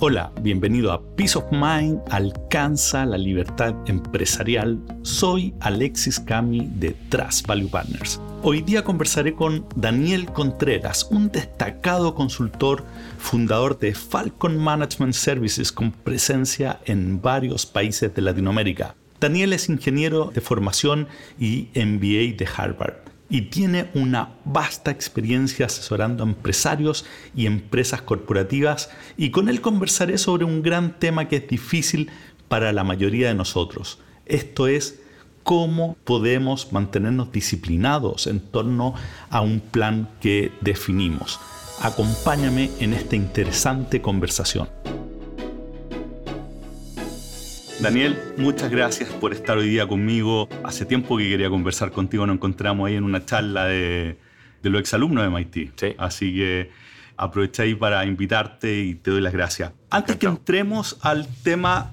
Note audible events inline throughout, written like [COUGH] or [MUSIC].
Hola, bienvenido a Peace of Mind, alcanza la libertad empresarial. Soy Alexis Cami de Trust Value Partners. Hoy día conversaré con Daniel Contreras, un destacado consultor, fundador de Falcon Management Services con presencia en varios países de Latinoamérica. Daniel es ingeniero de formación y MBA de Harvard y tiene una vasta experiencia asesorando a empresarios y empresas corporativas y con él conversaré sobre un gran tema que es difícil para la mayoría de nosotros. Esto es cómo podemos mantenernos disciplinados en torno a un plan que definimos. Acompáñame en esta interesante conversación. Daniel, muchas gracias por estar hoy día conmigo. Hace tiempo que quería conversar contigo, nos encontramos ahí en una charla de, de los exalumnos de MIT. Así que aproveché para invitarte y te doy las gracias. Antes que entremos al tema,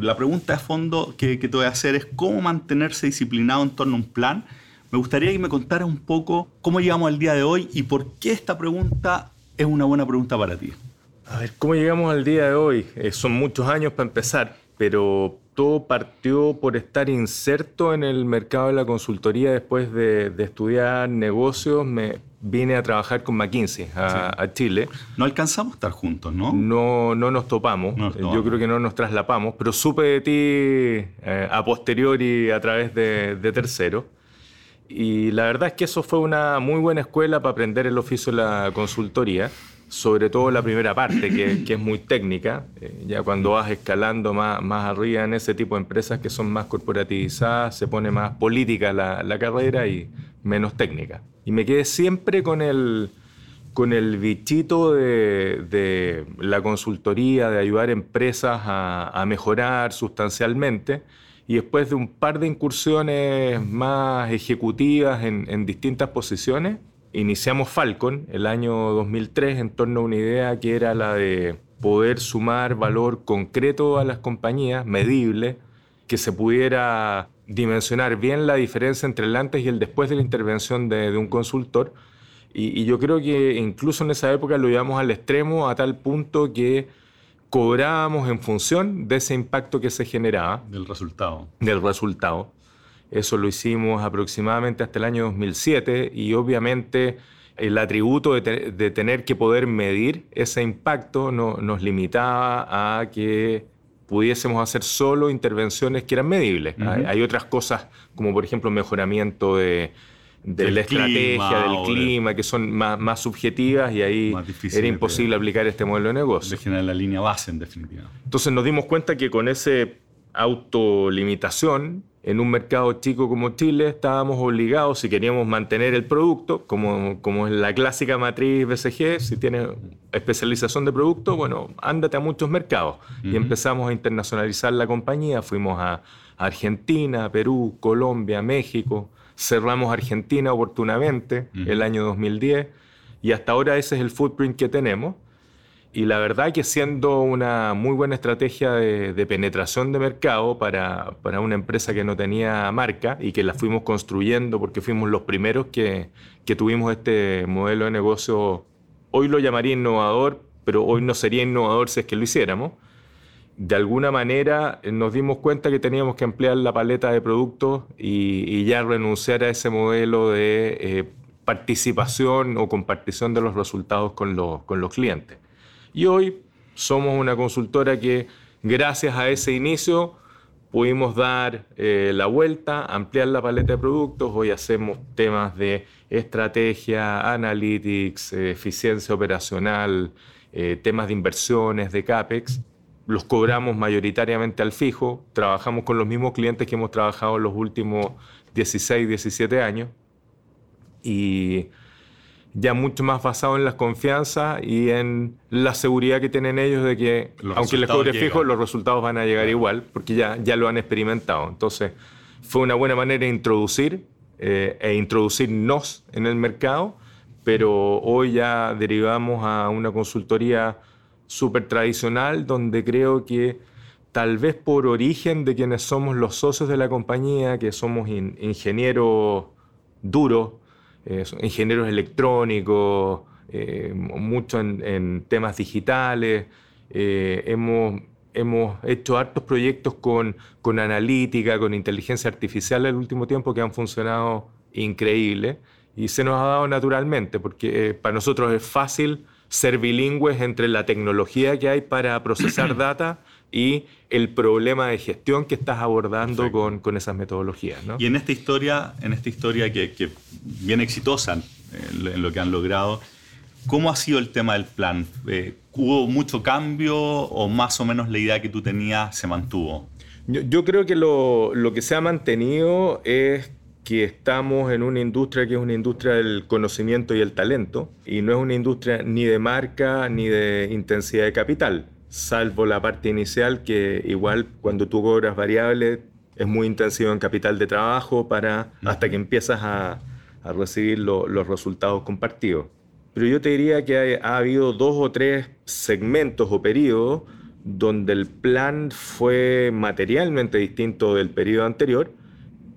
la pregunta de fondo que, que te voy a hacer es cómo mantenerse disciplinado en torno a un plan. Me gustaría que me contaras un poco cómo llegamos al día de hoy y por qué esta pregunta es una buena pregunta para ti. A ver, ¿cómo llegamos al día de hoy? Eh, son muchos años para empezar pero todo partió por estar inserto en el mercado de la consultoría después de, estudiar negocios. Me vine a trabajar con McKinsey a, Chile. No alcanzamos a estar juntos, ¿no? No, no nos topamos. Yo creo que no nos traslapamos, pero supe de ti eh, a posteriori a través de, de terceros. Y la verdad es que eso fue una muy buena escuela para aprender el oficio de la consultoría sobre todo la primera parte, que, es muy técnica. Eh, ya cuando vas escalando más, más arriba en ese tipo de empresas que son más corporativizadas, se pone más política la, carrera y menos técnica. Y me quedé siempre con el, con el bichito de, la consultoría, de ayudar empresas a, mejorar sustancialmente. Y después de un par de incursiones más ejecutivas en distintas posiciones, iniciamos Falcon el año 2003 en torno a una idea que era la de poder sumar valor concreto a las compañías, medible, que se pudiera dimensionar bien la diferencia entre el antes y el después de la intervención de, un consultor. Y, yo creo que incluso en esa época lo llevamos al extremo a tal punto que cobrábamos en función de ese impacto que se generaba. Del resultado. Del resultado. Eso lo hicimos aproximadamente hasta el año 2007 y obviamente el atributo de, tener que poder medir ese impacto no, nos limitaba a que pudiésemos hacer solo intervenciones que eran medibles. hay, otras cosas como por ejemplo mejoramiento de, la estrategia, del clima, que son más, subjetivas y ahí era imposible aplicar este modelo de negocio. De la línea base en definitiva. Entonces nos dimos cuenta que con ese autolimitación en un mercado chico como Chile estábamos obligados, si queríamos mantener el producto, como, como es la clásica matriz BCG, si tienes especialización de producto, bueno, ándate a muchos mercados. Y empezamos a internacionalizar la compañía, fuimos a Argentina, Perú, Colombia, México, cerramos Argentina oportunamente el año 2010 y hasta ahora ese es el footprint que tenemos. Y la verdad que siendo una muy buena estrategia de, penetración de mercado para, para, una empresa que no tenía marca y que la fuimos construyendo porque fuimos los primeros que, que tuvimos este modelo de negocio, hoy lo llamaría innovador, pero hoy no sería innovador si es que lo hiciéramos. De alguna manera eh, nos dimos cuenta que teníamos que ampliar la paleta de productos y, ya renunciar a ese modelo de eh, participación o compartición de los resultados con los, con los clientes. Y hoy somos una consultora que gracias a ese inicio pudimos dar eh, la vuelta, ampliar la paleta de productos. Hoy hacemos temas de estrategia, analytics, eh, eficiencia operacional, eh, temas de inversiones, de CAPEX. Los cobramos mayoritariamente al fijo. Trabajamos con los mismos clientes que hemos trabajado en los últimos 16, 17 años. Y ya mucho más basado en la confianza y en la seguridad que tienen ellos de que, aunque les cobre fijo, los resultados van a llegar igual, porque ya, ya lo han experimentado. Entonces, fue una buena manera de introducir eh, e introducirnos en el mercado, pero hoy ya derivamos a una consultoría súper tradicional donde creo que tal vez por origen de quienes somos los socios de la compañía, que somos ingenieros duros, eh, ingenieros electrónicos, eh, mucho en, temas digitales. Eh, hemos, hemos hecho hartos proyectos con, con analítica, con inteligencia artificial el último tiempo que han funcionado increíble y se nos ha dado naturalmente, porque eh, para nosotros es fácil ser bilingües entre la tecnología que hay para procesar [CLEARS THROAT] data y el problema de gestión que estás abordando con, con, esas metodologías. ¿no? Y en esta historia, en esta historia que, que bien exitosa en lo que han logrado, ¿cómo ha sido el tema del plan? Eh, ¿Hubo mucho cambio o más o menos la idea que tú tenías se mantuvo? Yo, yo creo que lo, lo, que se ha mantenido es que estamos en una industria que es una industria del conocimiento y el talento, y no es una industria ni de marca ni de intensidad de capital, salvo la parte inicial que igual cuando tú cobras variables es muy intensivo en capital de trabajo para hasta que empiezas a, a recibir lo, los resultados compartidos. Pero yo te diría que ha, ha habido dos o tres segmentos o periodos donde el plan fue materialmente distinto del periodo anterior,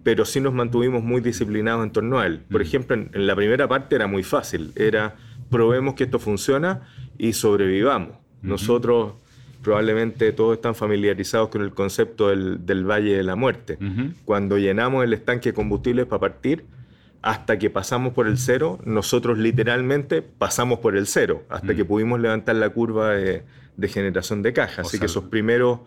pero sí nos mantuvimos muy disciplinados en torno a él. Por ejemplo, en, en, la primera parte era muy fácil, era probemos que esto funciona y sobrevivamos. Nosotros probablemente todos están familiarizados con el concepto del, del Valle de la Muerte. Cuando llenamos el estanque de combustibles para partir, hasta que pasamos por el cero, nosotros literalmente pasamos por el cero, hasta que pudimos levantar la curva de, de generación de caja. Así sea, que esos primeros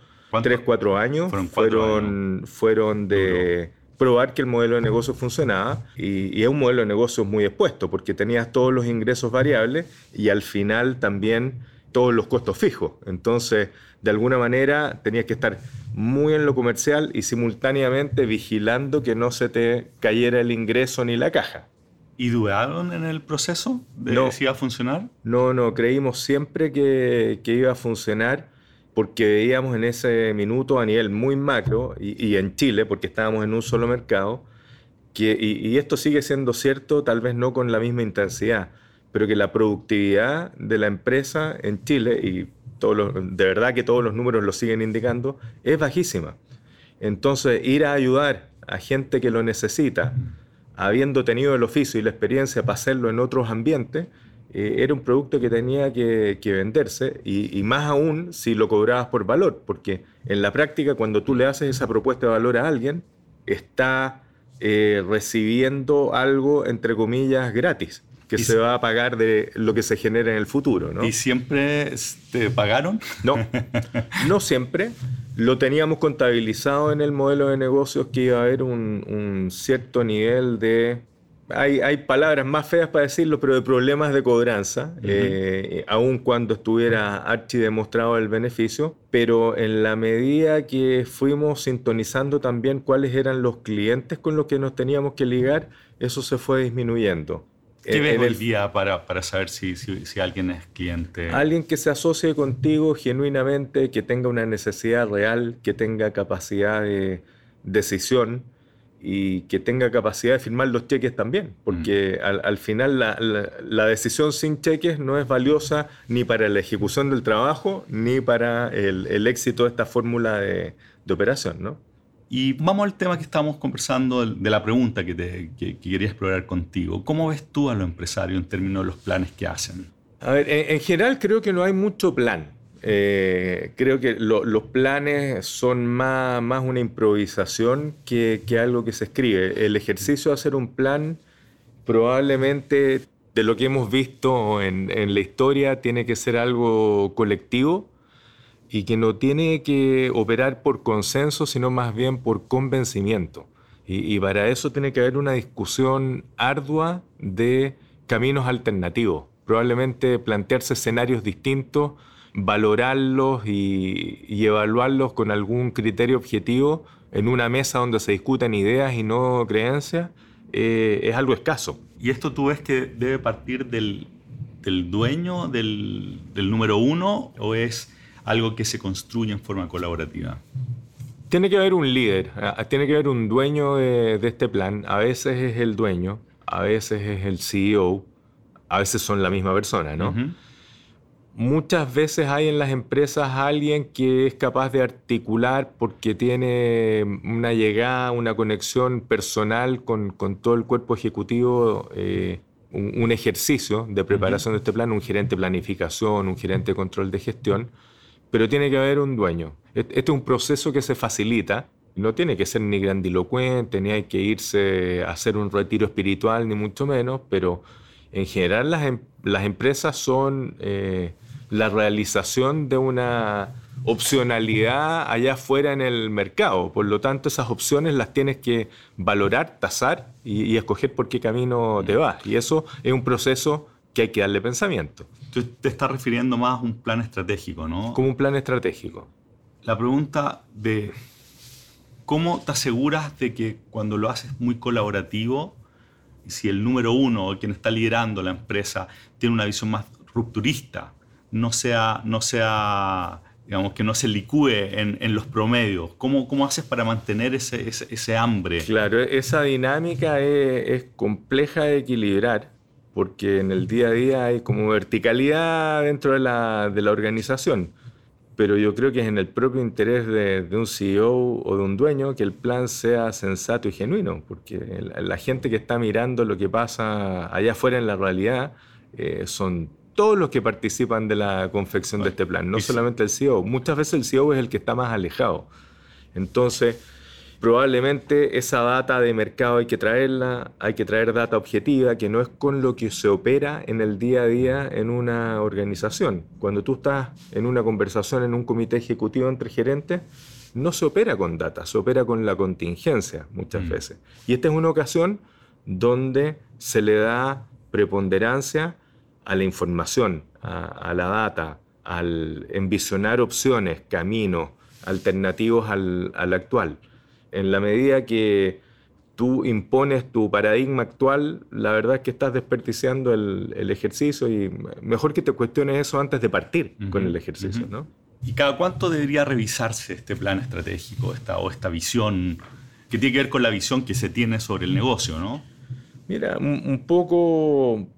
3, 4 años fueron, fueron, años. fueron de... Duro probar que el modelo de negocio funcionaba y, y, es un modelo de negocio muy expuesto porque tenías todos los ingresos variables y al final también todos los costos fijos. Entonces, de alguna manera, tenías que estar muy en lo comercial y simultáneamente vigilando que no se te cayera el ingreso ni la caja. ¿Y dudaron en el proceso de no, si iba a funcionar? No, no, creímos siempre que, que iba a funcionar porque veíamos en ese minuto a nivel muy macro y, y en Chile, porque estábamos en un solo mercado, que, y, y, esto sigue siendo cierto, tal vez no con la misma intensidad, pero que la productividad de la empresa en Chile, y todos los, de verdad que todos los números lo siguen indicando, es bajísima. Entonces, ir a ayudar a gente que lo necesita, habiendo tenido el oficio y la experiencia para hacerlo en otros ambientes, eh, era un producto que tenía que, venderse y, y, más aún si lo cobrabas por valor, porque en la práctica cuando tú le haces esa propuesta de valor a alguien, está eh, recibiendo algo, entre comillas, gratis, que y se va a pagar de lo que se genera en el futuro. ¿no? ¿Y siempre te pagaron? No, [LAUGHS] no siempre. Lo teníamos contabilizado en el modelo de negocios que iba a haber un, un cierto nivel de hay, hay, palabras más feas para decirlo, pero de problemas de cobranza, uh -huh. eh, aun cuando estuviera archi demostrado el beneficio, pero en la medida que fuimos sintonizando también cuáles eran los clientes con los que nos teníamos que ligar, eso se fue disminuyendo. ¿Qué ves hoy día para, para saber si, si, si, alguien es cliente? Alguien que se asocie contigo genuinamente, que tenga una necesidad real, que tenga capacidad de decisión, y que tenga capacidad de firmar los cheques también, porque mm. al, al, final la, la, la, decisión sin cheques no es valiosa ni para la ejecución del trabajo ni para el, el éxito de esta fórmula de, de, operación. ¿no? Y vamos al tema que estábamos conversando, de la pregunta que, quería explorar contigo. ¿Cómo ves tú a los empresarios en términos de los planes que hacen? A ver, en, en general creo que no hay mucho plan. Eh, creo que lo, los planes son más, una improvisación que, algo que se escribe. El ejercicio de hacer un plan probablemente de lo que hemos visto en la historia tiene que ser algo colectivo y que no tiene que operar por consenso, sino más bien por convencimiento. Y, para eso tiene que haber una discusión ardua de caminos alternativos. Probablemente plantearse escenarios distintos valorarlos y, evaluarlos con algún criterio objetivo en una mesa donde se discuten ideas y no creencias, eh, es algo escaso. ¿Y esto tú ves que debe partir del, del dueño, del, del, número uno, o es algo que se construye en forma colaborativa? Tiene que haber un líder, ah, tiene que haber un dueño de, de este plan. A veces es el dueño, a veces es el CEO, a veces son la misma persona, ¿no? Uh -huh muchas veces hay en las empresas alguien que es capaz de articular porque tiene una llegada, una conexión personal con, con todo el cuerpo ejecutivo, eh, un, un, ejercicio de preparación uh -huh. de este plan, un gerente de planificación, un gerente de control de gestión, pero tiene que haber un dueño. Este es un proceso que se facilita. No tiene que ser ni grandilocuente, ni hay que irse a hacer un retiro espiritual, ni mucho menos, pero en general las, em, las empresas son eh, la realización de una opcionalidad allá afuera en el mercado. Por lo tanto, esas opciones las tienes que valorar, tasar y, escoger por qué camino te vas. Y eso es un proceso que hay que darle pensamiento. Tú te estás refiriendo más a un plan estratégico, ¿no? Como un plan estratégico. La pregunta de cómo te aseguras de que cuando lo haces muy colaborativo, si el número uno, quien está liderando la empresa, tiene una visión más rupturista, no sea, no sea digamos, que no se licúe en, los promedios? ¿Cómo, ¿Cómo, haces para mantener ese, ese, hambre? Claro, esa dinámica es, compleja de equilibrar porque en el día a día hay como verticalidad dentro de la, de la organización. Pero yo creo que es en el propio interés de, de, un CEO o de un dueño que el plan sea sensato y genuino, porque la, gente que está mirando lo que pasa allá afuera en la realidad eh, son todos los que participan de la confección de este plan, no solamente el CEO. Muchas veces el CEO es el que está más alejado. Entonces, probablemente esa data de mercado hay que traerla, hay que traer data objetiva, que no es con lo que se opera en el día a día en una organización. Cuando tú estás en una conversación en un comité ejecutivo entre gerentes, no se opera con data, se opera con la contingencia muchas mm. veces. Y esta es una ocasión donde se le da preponderancia a la información, a, la data, al envisionar opciones, caminos alternativos al, actual. En la medida que tú impones tu paradigma actual, la verdad es que estás desperdiciando el, ejercicio y mejor que te cuestiones eso antes de partir con el ejercicio. ¿no? ¿Y cada cuánto debería revisarse este plan estratégico esta, o esta visión que tiene que ver con la visión que se tiene sobre el negocio? ¿no? Mira, un poco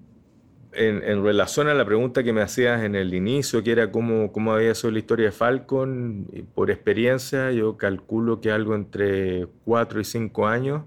en, relación a la pregunta que me hacías en el inicio, que era cómo, cómo había sido la historia de Falcon, por experiencia yo calculo que algo entre 4 y 5 años,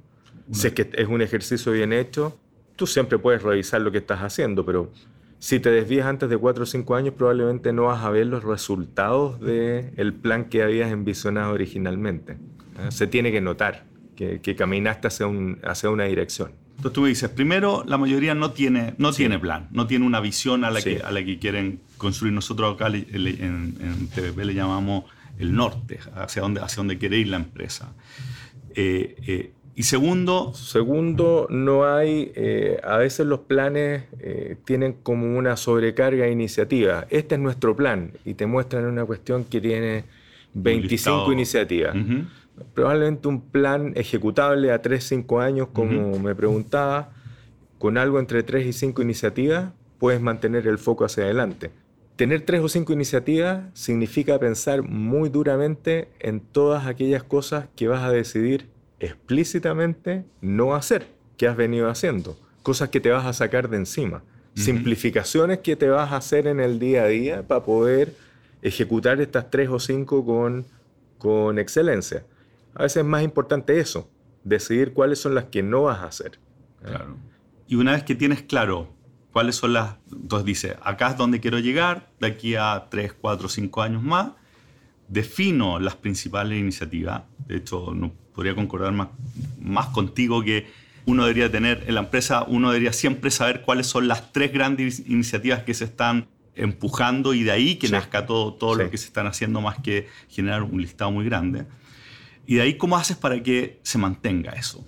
si es que es un ejercicio bien hecho, tú siempre puedes revisar lo que estás haciendo, pero si te desvías antes de 4 o 5 años probablemente no vas a ver los resultados del plan que habías envisionado originalmente. ¿eh? Se tiene que notar que, que caminaste hacia, un, hacia una dirección. Entonces tú me dices, primero, la mayoría no tiene, no tiene plan, no tiene una visión a la, que, a la que quieren construir. Nosotros acá en, en TVP le llamamos el norte, hacia dónde, hacia dónde quiere ir la empresa. Eh, eh, y segundo... Segundo, no hay, eh, a veces los planes tienen como una sobrecarga de iniciativa. Este es nuestro plan y te muestran una cuestión que tiene 25 iniciativas probablemente un plan ejecutable a 3-5 años, como me preguntaba, con algo entre 3 y 5 iniciativas, puedes mantener el foco hacia adelante. Tener 3 o 5 iniciativas significa pensar muy duramente en todas aquellas cosas que vas a decidir explícitamente no hacer, que has venido haciendo, cosas que te vas a sacar de encima, simplificaciones que te vas a hacer en el día a día para poder ejecutar estas 3 o 5 con, con excelencia. A veces es más importante eso, decidir cuáles son las que no vas a hacer. Claro. Y una vez que tienes claro cuáles son las... Entonces dice, acá es donde quiero llegar, de aquí a 3, 4, 5 años más, defino las principales iniciativas. De hecho, no podría concordar más, más contigo que uno debería tener en la empresa, uno debería siempre saber cuáles son las tres grandes iniciativas que se están empujando y de ahí que nazca todo, todo lo que se están haciendo más que generar un listado muy grande. Y de ahí, ¿cómo haces para que se mantenga eso?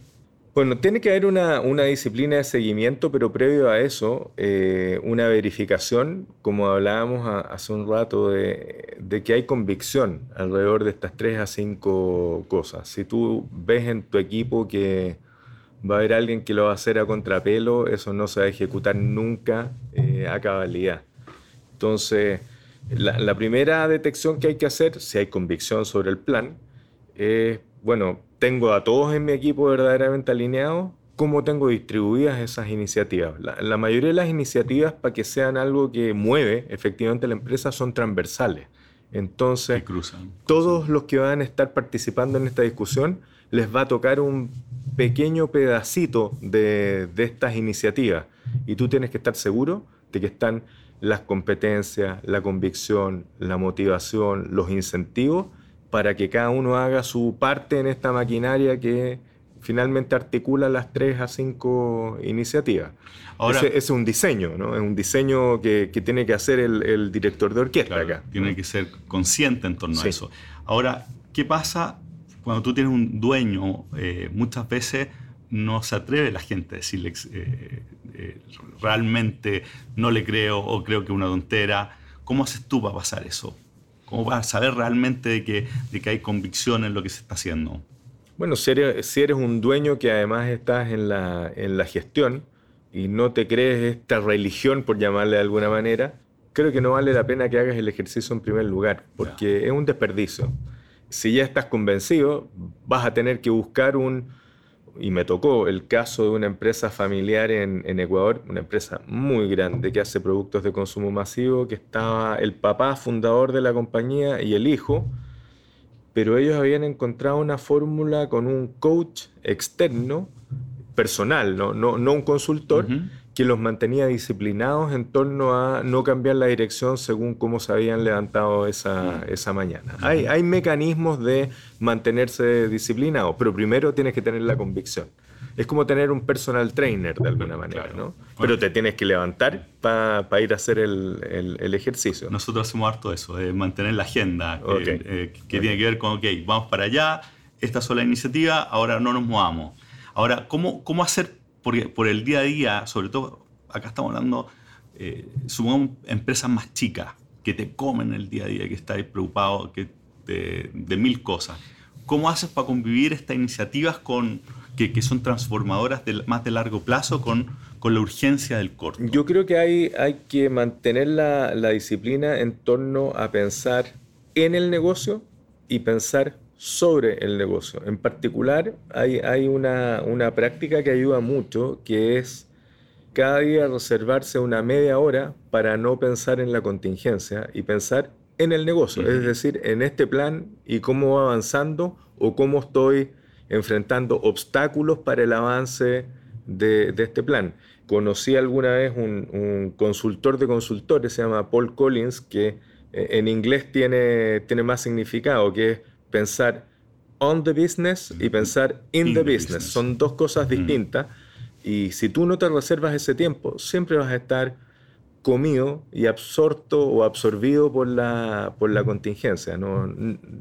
Bueno, tiene que haber una, disciplina de seguimiento, pero previo a eso, eh, una verificación, como hablábamos hace un rato, de, que hay convicción alrededor de estas tres a cinco cosas. Si tú ves en tu equipo que va a haber alguien que lo va a hacer a contrapelo, eso no se va a ejecutar nunca eh, a cabalidad. Entonces, la primera detección que hay que hacer, si hay convicción sobre el plan, es, bueno, tengo a todos en mi equipo verdaderamente alineados, cómo tengo distribuidas esas iniciativas. La, mayoría de las iniciativas, para que sean algo que mueve efectivamente la empresa, son transversales. Entonces, todos los que van a estar participando en esta discusión les va a tocar un pequeño pedacito de, de estas iniciativas. Y tú tienes que estar seguro de que están las competencias, la convicción, la motivación, los incentivos, para que cada uno haga su parte en esta maquinaria que finalmente articula las tres a cinco iniciativas. Ahora, ese, es un diseño, ¿no? Es un diseño que, tiene que hacer el, director de orquesta acá. Tiene que ser consciente en torno a eso. Ahora, ¿qué pasa cuando tú tienes un dueño? Eh, muchas veces no se atreve la gente a decirle eh, eh, realmente no le creo o creo que es una tontera. ¿Cómo haces tú para pasar eso? ¿Cómo vas a saber realmente de que, de que hay convicción en lo que se está haciendo? Bueno, si eres, un dueño que además estás en la, en la gestión y no te crees esta religión, por llamarle de alguna manera, creo que no vale la pena que hagas el ejercicio en primer lugar, porque es un desperdicio. Si ya estás convencido, vas a tener que buscar un, y me tocó el caso de una empresa familiar en, Ecuador, una empresa muy grande que hace productos de consumo masivo, que estaba el papá fundador de la compañía y el hijo, pero ellos habían encontrado una fórmula con un coach externo, personal, no, no, no un consultor, que los mantenía disciplinados en torno a no cambiar la dirección según cómo se habían levantado esa, esa mañana. hay, hay mecanismos de mantenerse disciplinados, pero primero tienes que tener la convicción es como tener un personal trainer de alguna manera, ¿no? Pero te tienes que levantar para ir a hacer el, el, ejercicio. Nosotros hacemos harto eso, de mantener la agenda, que, tiene que ver con, ok, vamos para allá, esta es la iniciativa, ahora no nos movamos. Ahora, ¿cómo, cómo hacer por, por el día a día, sobre todo, acá estamos hablando, eh, supongamos empresas más chicas, que te comen el día a día, que estás preocupado que de, de mil cosas. ¿Cómo haces para convivir estas iniciativas con que, son transformadoras de, más de largo plazo con, con la urgencia del corto? Yo creo que hay, hay que mantener la, la disciplina en torno a pensar en el negocio y pensar sobre el negocio. En particular, hay, hay una, una, práctica que ayuda mucho, que es cada día reservarse una media hora para no pensar en la contingencia y pensar en el negocio, es decir, en este plan y cómo va avanzando o cómo estoy enfrentando obstáculos para el avance de, este plan. Conocí alguna vez un, consultor de consultores, se llama Paul Collins, que eh, en inglés tiene, tiene más significado, que es pensar on the business y pensar in, the, business. Son dos cosas mm. distintas. Y si tú no te reservas ese tiempo, siempre vas a estar comido y absorto o absorbido por la, por la contingencia. ¿no?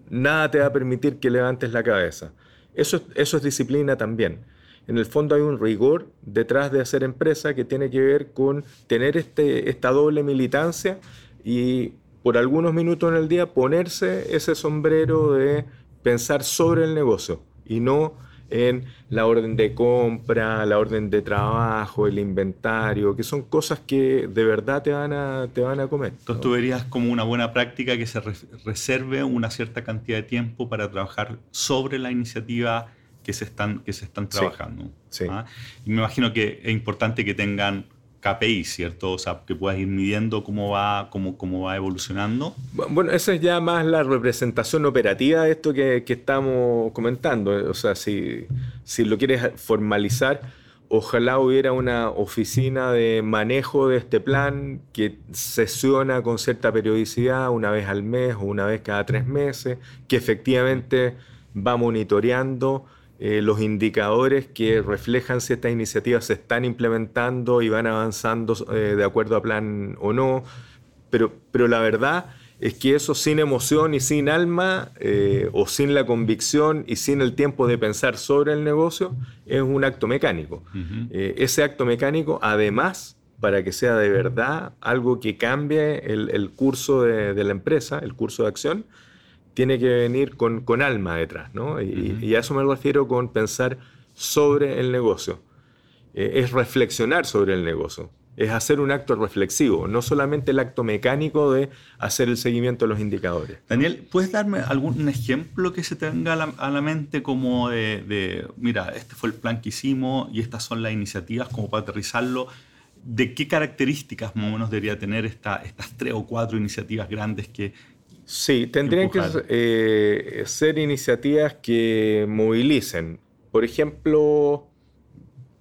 Nada te va a permitir que levantes la cabeza. Eso, eso es disciplina también. En el fondo hay un rigor detrás de hacer empresa que tiene que ver con tener este, esta doble militancia y por algunos minutos en el día ponerse ese sombrero de pensar sobre el negocio y no en la orden de compra, la orden de trabajo, el inventario, que son cosas que de verdad te van a, te van a comer. Entonces tú verías como una buena práctica que se reserve una cierta cantidad de tiempo para trabajar sobre la iniciativa que se están, que se están trabajando. Sí, ¿ah? Y me imagino que es importante que tengan KPI, ¿cierto? O sea, que puedas ir midiendo cómo va, cómo, cómo va evolucionando. Bueno, esa es ya más la representación operativa de esto que, que estamos comentando. O sea, si, si lo quieres formalizar, ojalá hubiera una oficina de manejo de este plan que sesiona con cierta periodicidad, una vez al mes o una vez cada tres meses, que efectivamente va monitoreando eh, los indicadores que reflejan si estas iniciativas se están implementando y van avanzando eh, de acuerdo a plan o no. Pero, pero la verdad es que eso sin emoción y sin alma, eh, o sin la convicción y sin el tiempo de pensar sobre el negocio, es un acto mecánico. ese acto mecánico, además, para que sea de verdad algo que cambie el, curso de, la empresa, el curso de acción, tiene que venir con, con alma detrás, ¿no? Y, a eso me refiero con pensar sobre el negocio. Eh, es reflexionar sobre el negocio. Es hacer un acto reflexivo, no solamente el acto mecánico de hacer el seguimiento de los indicadores. Daniel, ¿puedes darme algún ejemplo que se tenga a la, mente como de, mira, este fue el plan que hicimos y estas son las iniciativas como para aterrizarlo? ¿De qué características más o menos debería tener esta, estas tres o cuatro iniciativas grandes que, Sí, tendrían que eh, ser iniciativas que movilicen. Por ejemplo,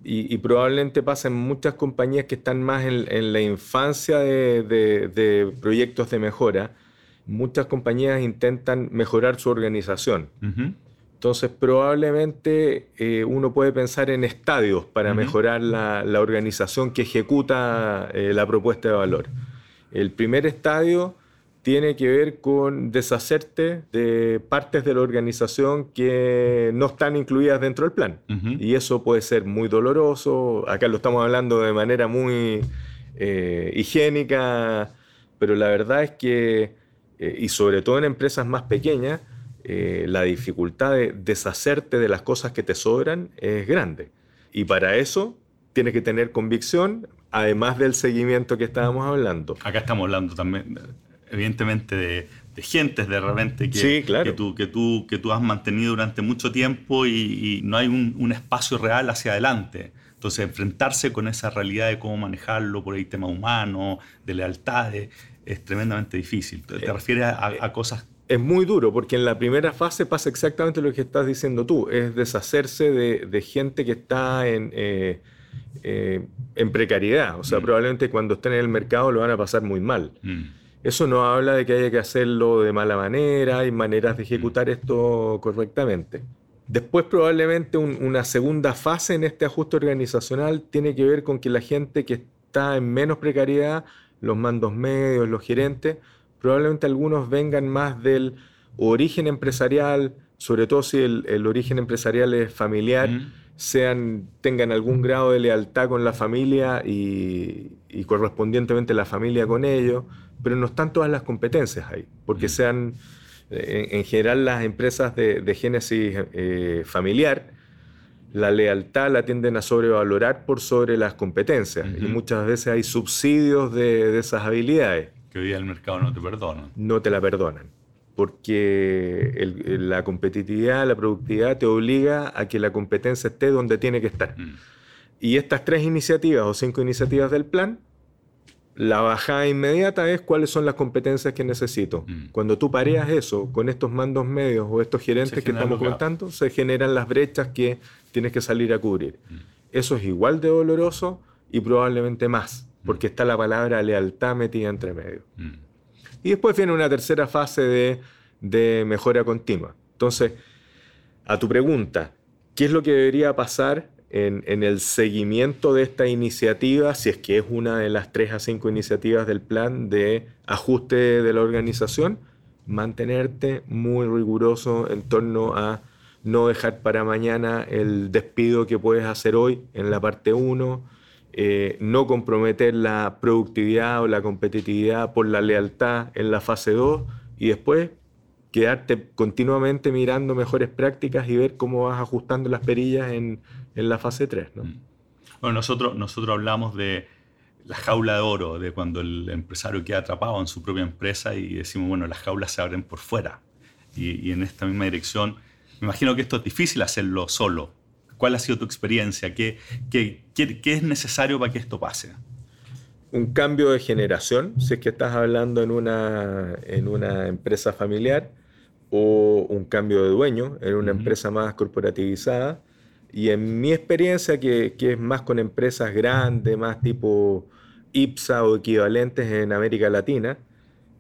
y, probablemente pasa en muchas compañías que están más en, la infancia de, proyectos de mejora. Muchas compañías intentan mejorar su organización. Entonces, probablemente eh, uno puede pensar en estadios para mejorar la, organización que ejecuta eh, la propuesta de valor. El primer estadio tiene que ver con deshacerte de partes de la organización que no están incluidas dentro del plan. Y eso puede ser muy doloroso. Acá lo estamos hablando de manera muy eh, higiénica, pero la verdad es que, eh, y sobre todo en empresas más pequeñas, eh, la dificultad de deshacerte de las cosas que te sobran es grande. Y para eso tienes que tener convicción, además del seguimiento que estábamos hablando. Acá estamos hablando también evidentemente de, gentes de repente que, que, tú, que, tú, que tú has mantenido durante mucho tiempo y, no hay un, espacio real hacia adelante. Entonces, enfrentarse con esa realidad de cómo manejarlo por el tema humano, de lealtad, es, tremendamente difícil. ¿Te, eh, refieres a, eh, cosas es muy duro porque en la primera fase pasa exactamente lo que estás diciendo tú, es deshacerse de, gente que está en, eh, en precariedad, o sea, mm. probablemente cuando estén en el mercado lo van a pasar muy mal. Mm. Eso no habla de que haya que hacerlo de mala manera, hay maneras de ejecutar esto correctamente. Después probablemente una segunda fase en este ajuste organizacional tiene que ver con que la gente que está en menos precariedad, los mandos medios, los gerentes, probablemente algunos vengan más del origen empresarial, sobre todo si el, origen empresarial es familiar, sean, tengan algún grado de lealtad con la familia y, y correspondientemente la familia con ellos pero no están todas las competencias ahí, porque mm. sean eh, en, general las empresas de, génesis eh, familiar, la lealtad la tienden a sobrevalorar por sobre las competencias y muchas veces hay subsidios de, esas habilidades. Que hoy día el mercado no te perdona. No te la perdonan, porque la competitividad, la productividad te obliga a que la competencia esté donde tiene que estar. Mm. Y estas tres iniciativas o cinco iniciativas del plan la bajada inmediata es cuáles son las competencias que necesito. Mm. Cuando tú pareas eso con estos mandos medios o estos gerentes que estamos contando, se generan las brechas que tienes que salir a cubrir. Mm. Eso es igual de doloroso y probablemente más, mm. porque está la palabra lealtad metida entre medio. Y después viene una tercera fase de, mejora continua. Entonces, a tu pregunta, ¿qué es lo que debería pasar en, el seguimiento de esta iniciativa, si es que es una de las tres a cinco iniciativas del plan de ajuste de la organización, mantenerte muy riguroso en torno a no dejar para mañana el despido que puedes hacer hoy en la parte 1, eh, no comprometer la productividad o la competitividad por la lealtad en la fase 2 y después quedarte continuamente mirando mejores prácticas y ver cómo vas ajustando las perillas en, en la fase 3. ¿no? Mm. Bueno, nosotros, nosotros hablamos de la jaula de oro, de cuando el empresario queda atrapado en su propia empresa y decimos, bueno, las jaulas se abren por fuera. Y, en esta misma dirección, me imagino que esto es difícil hacerlo solo. ¿Cuál ha sido tu experiencia? ¿Qué, qué, qué, qué es necesario para que esto pase? un cambio de generación, si es que estás hablando en una, en una empresa familiar, o un cambio de dueño en una empresa más corporativizada. Y en mi experiencia, que, que, es más con empresas grandes, más tipo IPSA o equivalentes en América Latina,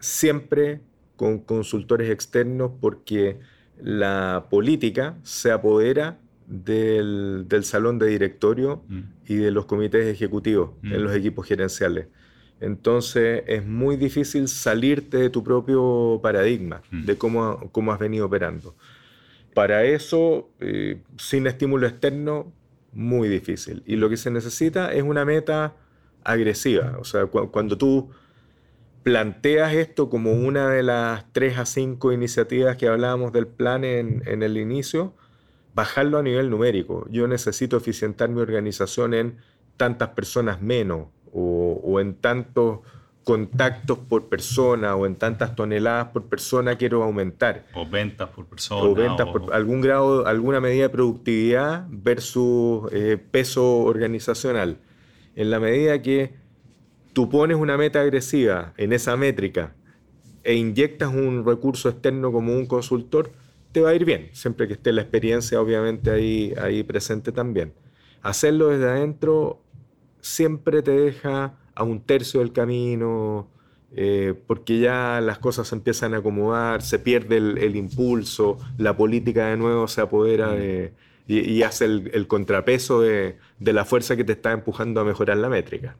siempre con consultores externos porque la política se apodera del, del salón de directorio mm. y de los comités ejecutivos en mm. los equipos gerenciales. Entonces es muy difícil salirte de tu propio paradigma, mm. de cómo, cómo has venido operando. Para eso, eh, sin estímulo externo, muy difícil. Y lo que se necesita es una meta agresiva. O sea, cuando tú planteas esto como una de las tres a cinco iniciativas que hablábamos del plan en, en el inicio, bajarlo a nivel numérico. Yo necesito eficientar mi organización en tantas personas menos o, en tantos contactos por persona o en tantas toneladas por persona quiero aumentar. O ventas por persona. O ventas por algún grado, alguna medida de productividad versus eh, peso organizacional. En la medida que tú pones una meta agresiva en esa métrica e inyectas un recurso externo como un consultor, te va a ir bien, siempre que esté la experiencia obviamente ahí, ahí presente también. hacerlo desde adentro siempre te deja a un tercio del camino, eh, porque ya las cosas se empiezan a acomodar, se pierde el, impulso, la política de nuevo se apodera y, hace el, contrapeso de, la fuerza que te está empujando a mejorar la métrica.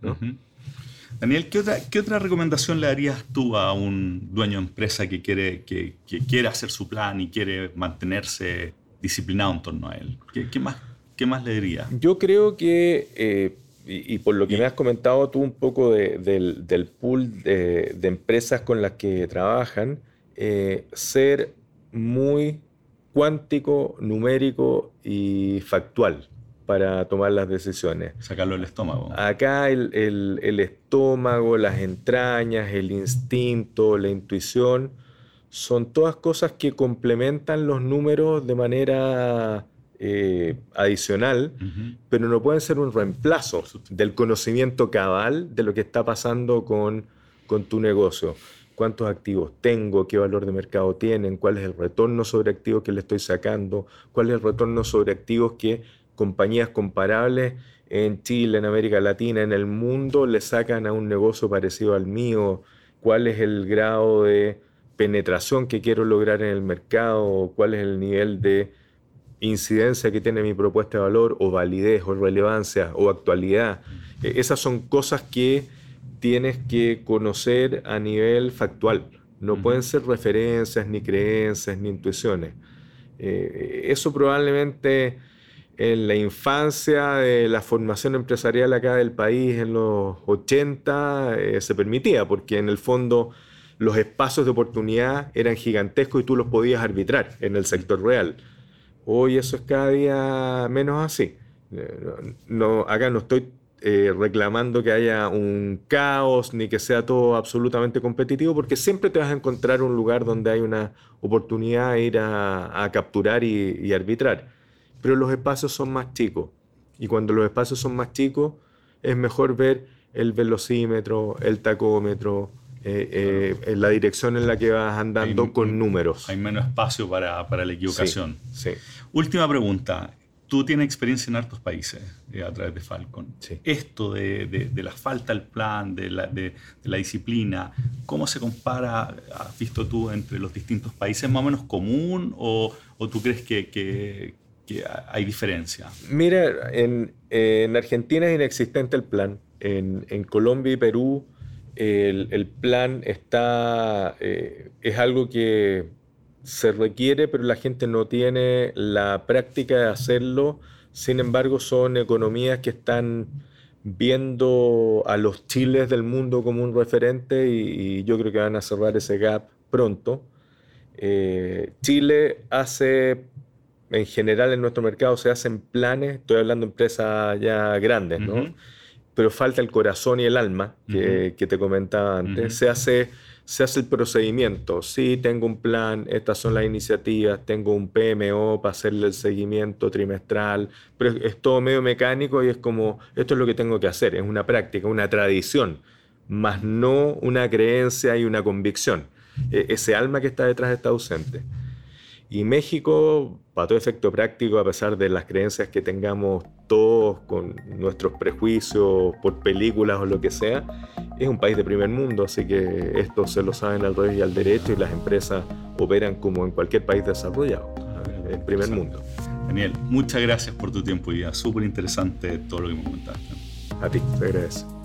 Daniel, ¿qué otra, recomendación le darías tú a un dueño de empresa que quiere, que, quiere hacer su plan y quiere mantenerse disciplinado en torno a él? ¿Qué, más, qué más le diría? Yo creo que... Eh, y, por lo que me has comentado tú un poco del, pool de, empresas con las que trabajan, eh, ser muy cuántico, numérico y factual para tomar las decisiones. Sacarlo del estómago. Acá el, el, estómago, las entrañas, el instinto, la intuición, son todas cosas que complementan los números de manera eh, adicional, pero no pueden ser un reemplazo del conocimiento cabal de lo que está pasando con, con tu negocio. ¿Cuántos activos tengo? ¿Qué valor de mercado tienen? ¿Cuál es el retorno sobre activos que le estoy sacando? ¿Cuál es el retorno sobre activos que compañías comparables en Chile, en América Latina, en el mundo le sacan a un negocio parecido al mío? ¿Cuál es el grado de penetración que quiero lograr en el mercado? ¿Cuál es el nivel de incidencia que tiene mi propuesta de valor o validez o relevancia o actualidad. E, esas son cosas que tienes que conocer a nivel factual. No pueden ser referencias, ni creencias, ni intuiciones. Eh, eso probablemente en la infancia de la formación empresarial acá del país en los 80 eh, se permitía, porque en el fondo los espacios de oportunidad eran gigantescos y tú los podías arbitrar en el sector real. Hoy eso es cada día menos así. Eh, no, acá no estoy eh, reclamando que haya un caos ni que sea todo absolutamente competitivo, porque siempre te vas a encontrar un lugar donde hay una oportunidad de ir a, capturar y, arbitrar. Pero los espacios son más chicos. Y cuando los espacios son más chicos, es mejor ver el velocímetro, el tacómetro, eh, en la dirección en la que vas andando con números. Hay menos espacio para, la equivocación. sí. Última pregunta. Tú tienes experiencia en hartos países eh, a través de Falcon. Esto de, la falta del plan, de la, disciplina, ¿cómo se compara, has visto tú, entre los distintos países? ¿Más o menos común o, tú crees que, hay diferencia? Mira, en, Argentina es inexistente el plan. En, Colombia y Perú el, plan está, eh, es algo que se requiere, pero la gente no tiene la práctica de hacerlo. Sin embargo, son economías que están viendo a los chiles del mundo como un referente y, yo creo que van a cerrar ese gap pronto. Eh, Chile hace, en general en nuestro mercado se hacen planes, estoy hablando de empresas ya grandes, ¿no? Pero falta el corazón y el alma que, te comentaba antes. Se hace se hace el procedimiento. Sí, tengo un plan, estas son las iniciativas, tengo un PMO para hacerle el seguimiento trimestral, pero es, todo medio mecánico y es como, esto es lo que tengo que hacer, es una práctica, una tradición, más no una creencia y una convicción. E, ese alma que está detrás está ausente. Y México, para todo efecto práctico, a pesar de las creencias que tengamos todos con nuestros prejuicios por películas o lo que sea, es un país de primer mundo, así que esto se lo saben al revés y al derecho y las empresas operan como en cualquier país desarrollado, en primer mundo. Daniel, muchas gracias por tu tiempo y súper interesante todo lo que me comentaste. A ti, te agradezco.